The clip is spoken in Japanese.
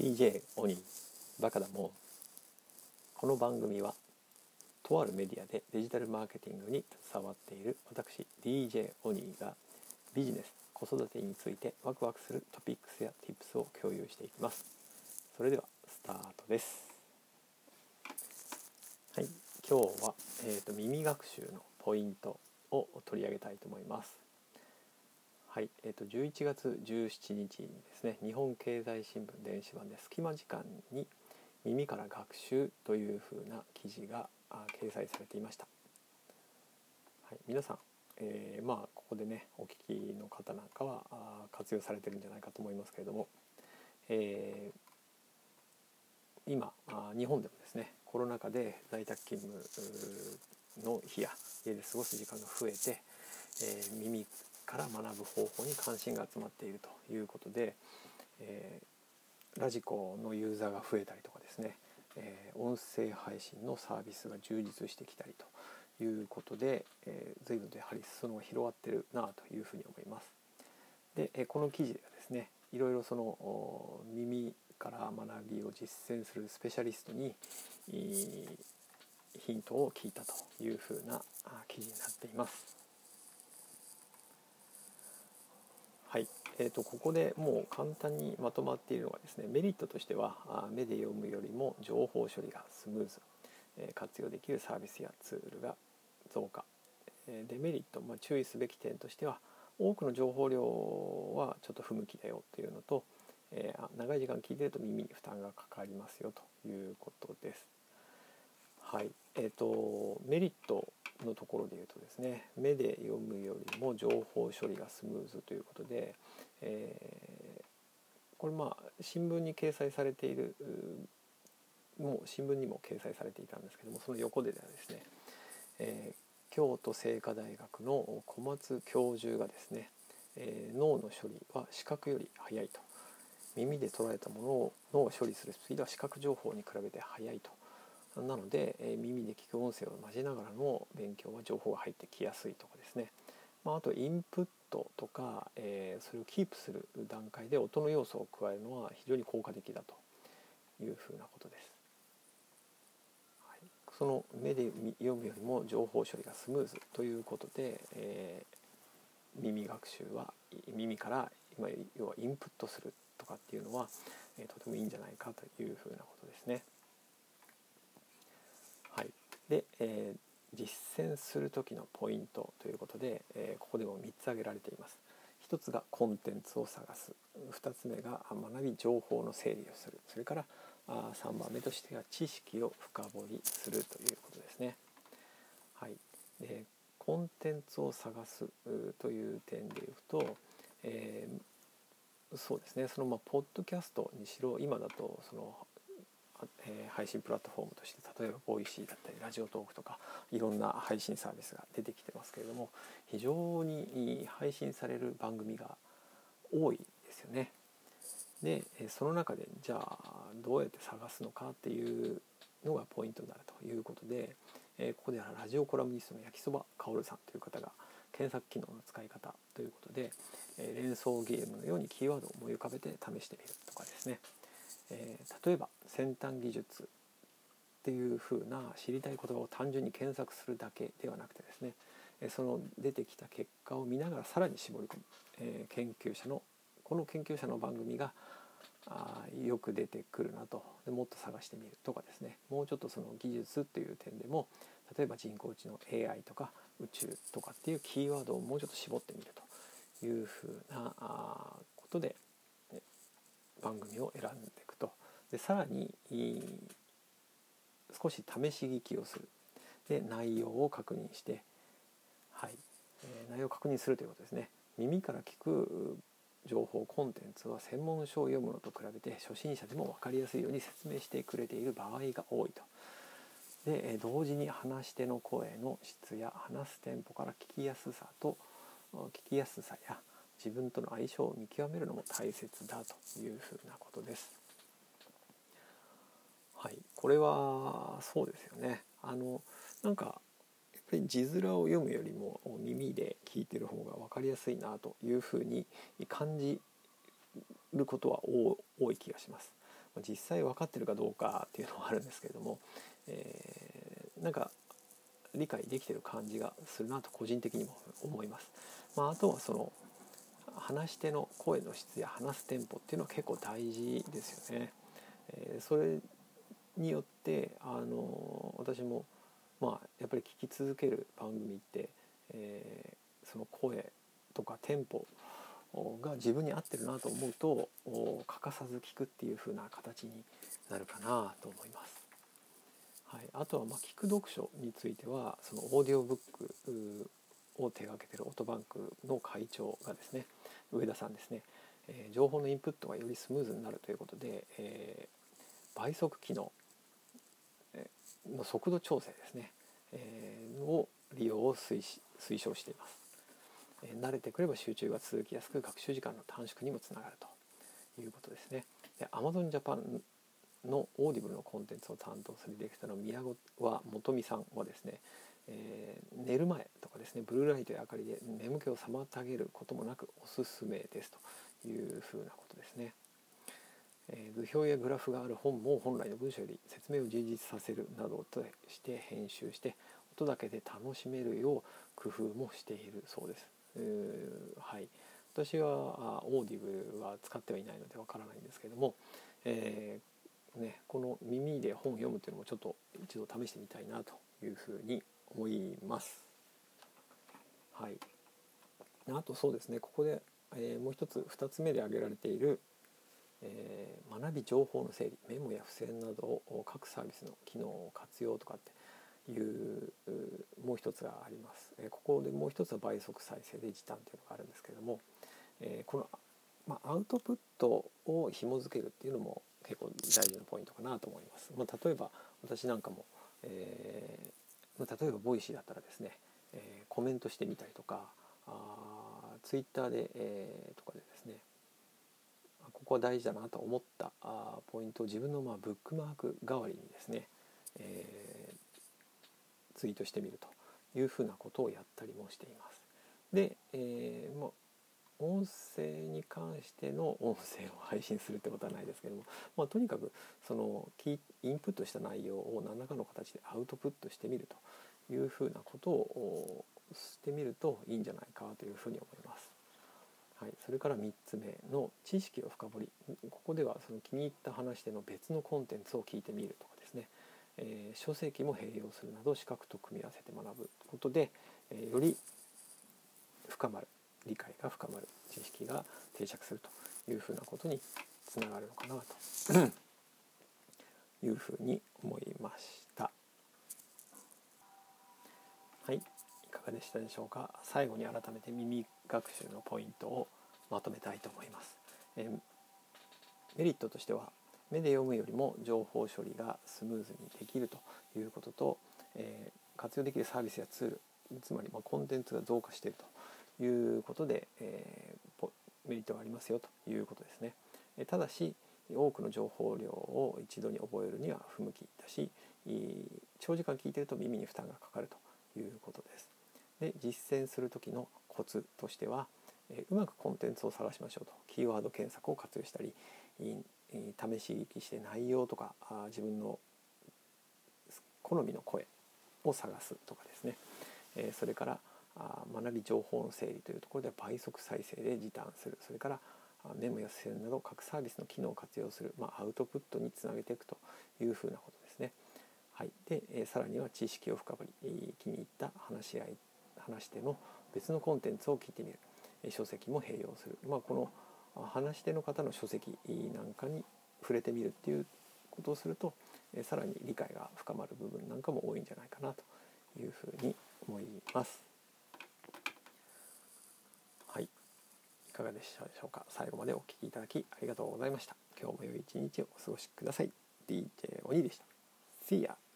DJ オニバカだもんこの番組はとあるメディアでデジタルマーケティングに携わっている私 DJ オニがビジネス子育てについてワクワクするトピックスや Tips を共有していきます。それではスタートです。はい今日は、えーと、耳学習のポイントを取り上げたいと思います。はい、えーと、11月17日にですね日本経済新聞電子版で隙間時間に耳から学習というふうな記事が掲載されていました、はい、皆さん、えー、まあここでねお聞きの方なんかは活用されてるんじゃないかと思いますけれども、えー、今日本でもですねコロナ禍で在宅勤務の日や家で過ごす時間が増えて、えー、耳から学ぶ方法に関心が集まっているということで、えー、ラジコのユーザーが増えたりとかですね、えー、音声配信のサービスが充実してきたりということで、えー、随分とやはり裾野が広がってるなというふうに思います。で、えこの記事ではですねいろいろその耳から学びを実践するスペシャリストにヒントを聞いたというふうな記事になっています。はい、えーと、ここでもう簡単にまとまっているのがですねメリットとしては目で読むよりも情報処理がスムーズ、え、活用できるサービスやツールが増加、え、デメリット、まあ、注意すべき点としては多くの情報量はちょっと不向きだよというのと、えー、長い時間聞いてると耳に負担がかかりますよということです。はい、えーとメリットのところで言うとですね目で読むよりも情報処理がスムーズということで、えー、これまあ新聞に掲載されているもう新聞にも掲載されていたんですけどもその横でですね、えー、京都精華大学の小松教授がですね、えー、脳の処理は視覚より速いと。耳で捉えたものを脳を処理するスピードは視覚情報に比べて速いと。なので、え耳で聞く音声を交えながらの勉強は情報が入ってきやすいとかですね、まあ、あとインプットとか、えー、それをキープする段階で音の要素を加えるのは非常に効果的だというふうなことです。はい、その目で読むよりも情報処理がスムーズということで、えー、耳学習は耳から今要はインプットするとかっていうのは、えー、とてもいいんじゃないかというふうなことですね。で、えー、実践する時のポイントということで、えー、ここでも3つ挙げられています。1つがコンテンツを探す2つ目が学び情報の整理をするそれからあ3番目としては知識を深掘りするということですね。はい、でコンテンツを探すという点でいうと、えー、そうですねそのまあポッドキャストにしろ今だとそのえー、配信プラットフォームとして例えばボイシーだったりラジオトークとかいろんな配信サービスが出てきてますけれども非常に配信される番組が多いですよね。でその中でじゃあどうやって探すのかっていうのがポイントになるということで、えー、ここではラジオコラムニストの焼きそばかおるさんという方が検索機能の使い方ということで、えー、連想ゲームのようにキーワードを思い浮かべて試してみるとかですねえー、例えば先端技術っていうふうな知りたい言葉を単純に検索するだけではなくてですねその出てきた結果を見ながらさらに絞り込む、えー、研究者のこの研究者の番組があよく出てくるなと。でもっと探してみるとかですね。もうちょっとその技術っていう点でも例えば人工知能 AI とか宇宙とかっていうキーワードをもうちょっと絞ってみるというふうなことで番組を選んででさらに少し試し聞きをするで内容を確認して、はいえー、内容を確認するということですね耳から聞く情報コンテンツは専門書を読むのと比べて初心者でも分かりやすいように説明してくれている場合が多いと。で同時に話し手の声の質や話すテンポから聞きやすさと聞きやすさや自分との相性を見極めるのも大切だというふうなことです。これはそうですよね。あのなんかやっぱり字面を読むよりも耳で聞いてる方が分かりやすいなというふうに感じることは多い気がします。実際分かってるかどうかっていうのはあるんですけれども、えー、なんか理解できてる感じがするなと個人的にも思います。まあ、あとはその話し手の声の質や話すテンポっていうのは結構大事ですよね。えー、それによってあの私もまあやっぱり聞き続ける番組って、えー、その声とかテンポが自分に合ってるなと思うと欠かさず聞くっていう風な形になるかなと思います。はい、あとはまあ聞く読書についてはそのオーディオブックを手がけてるオートバンクの会長がですね上田さんですね、えー、情報のインプットがよりスムーズになるということで、えー、倍速機能の速度調整ですね、えー、を利用を推推奨しています、えー、慣れてくれば集中が続きやすく学習時間の短縮にもつながるということですね。で Amazon Japan のオーディブルのコンテンツを担当するディレクターの宮川元美さんはですね、えー、寝る前とかですねブルーライトや明かりで眠気を妨げることもなくおすすめですというふうなことですね。え図表やグラフがある本も本来の文章より説明を充実させるなどとして編集して音だけで楽しめるよう工夫もしているそうです。はい、私はオーディブルは使ってはいないのでわからないんですけども、えー、ね、この耳で本を読むというのもちょっと一度試してみたいなというふうに思います。はい、あとそうですねここで、えー、もう一つ2つ目で挙げられているえー、学び情報の整理メモや付箋などを各サービスの機能を活用とかっていうもう一つがあります、えー、ここでもう一つは倍速再生で時短というのがあるんですけれども、えー、この、まあ、アウトプットを紐付けるっていうのも結構大事なポイントかなと思います、まあ、例えば私なんかも、えー、例えばボイシーだったらですね、えコメントしてみたりとかあツイッターで、えとかでですねここは大事だなと思ったあポイントを自分のまあブックマーク代わりにですね、えー、ツイートしてみるというふうなことをやったりもしています。で、えー、もう音声に関しての音声を配信するってことはないですけども、まあ、とにかくそのインプットした内容を何らかの形でアウトプットしてみるというふうなことをしてみるといいんじゃないかというふうに思います。はい、それから3つ目の知識を深掘り。ここではその気に入った話での別のコンテンツを聞いてみるとかですね、えー、書籍も併用するなど資格と組み合わせて学ぶことで、えー、より深まる理解が深まる知識が定着するというふうなことにつながるのかなというふうに思いました。はい、かでしたでしょうか。最後に改めて耳学習のポイントをまとめたいと思います。えメリットとしては目で読むよりも情報処理がスムーズにできるということと、え、活用できるサービスやツールつまりまコンテンツが増加しているということで、え、メリットがありますよということですね。えただし多くの情報量を一度に覚えるには不向きだし長時間聞いてると耳に負担がかかるということです。で実践する時のコツとしては、えうまくコンテンツを探しましょうと。キーワード検索を活用したり試し聞きして内容とか自分の好みの声を探すとかですね、えそれから学び情報の整理というところで倍速再生で時短する。それからメモや付箋など各サービスの機能を活用する、まあ、アウトプットにつなげていくというふうなことですね。はい、で、えさらには知識を深掘り気に入った話し合い話し手の別のコンテンツを聞いてみる書籍も併用する、まあ、この話し手の方の書籍なんかに触れてみるっていうことをするとさらに理解が深まる部分なんかも多いんじゃないかなというふうに思います。はい、いかがでしたでしょうか？最後までお聴きいただきありがとうございました。今日も良い一日をお過ごしください。DJ 鬼でした。See ya!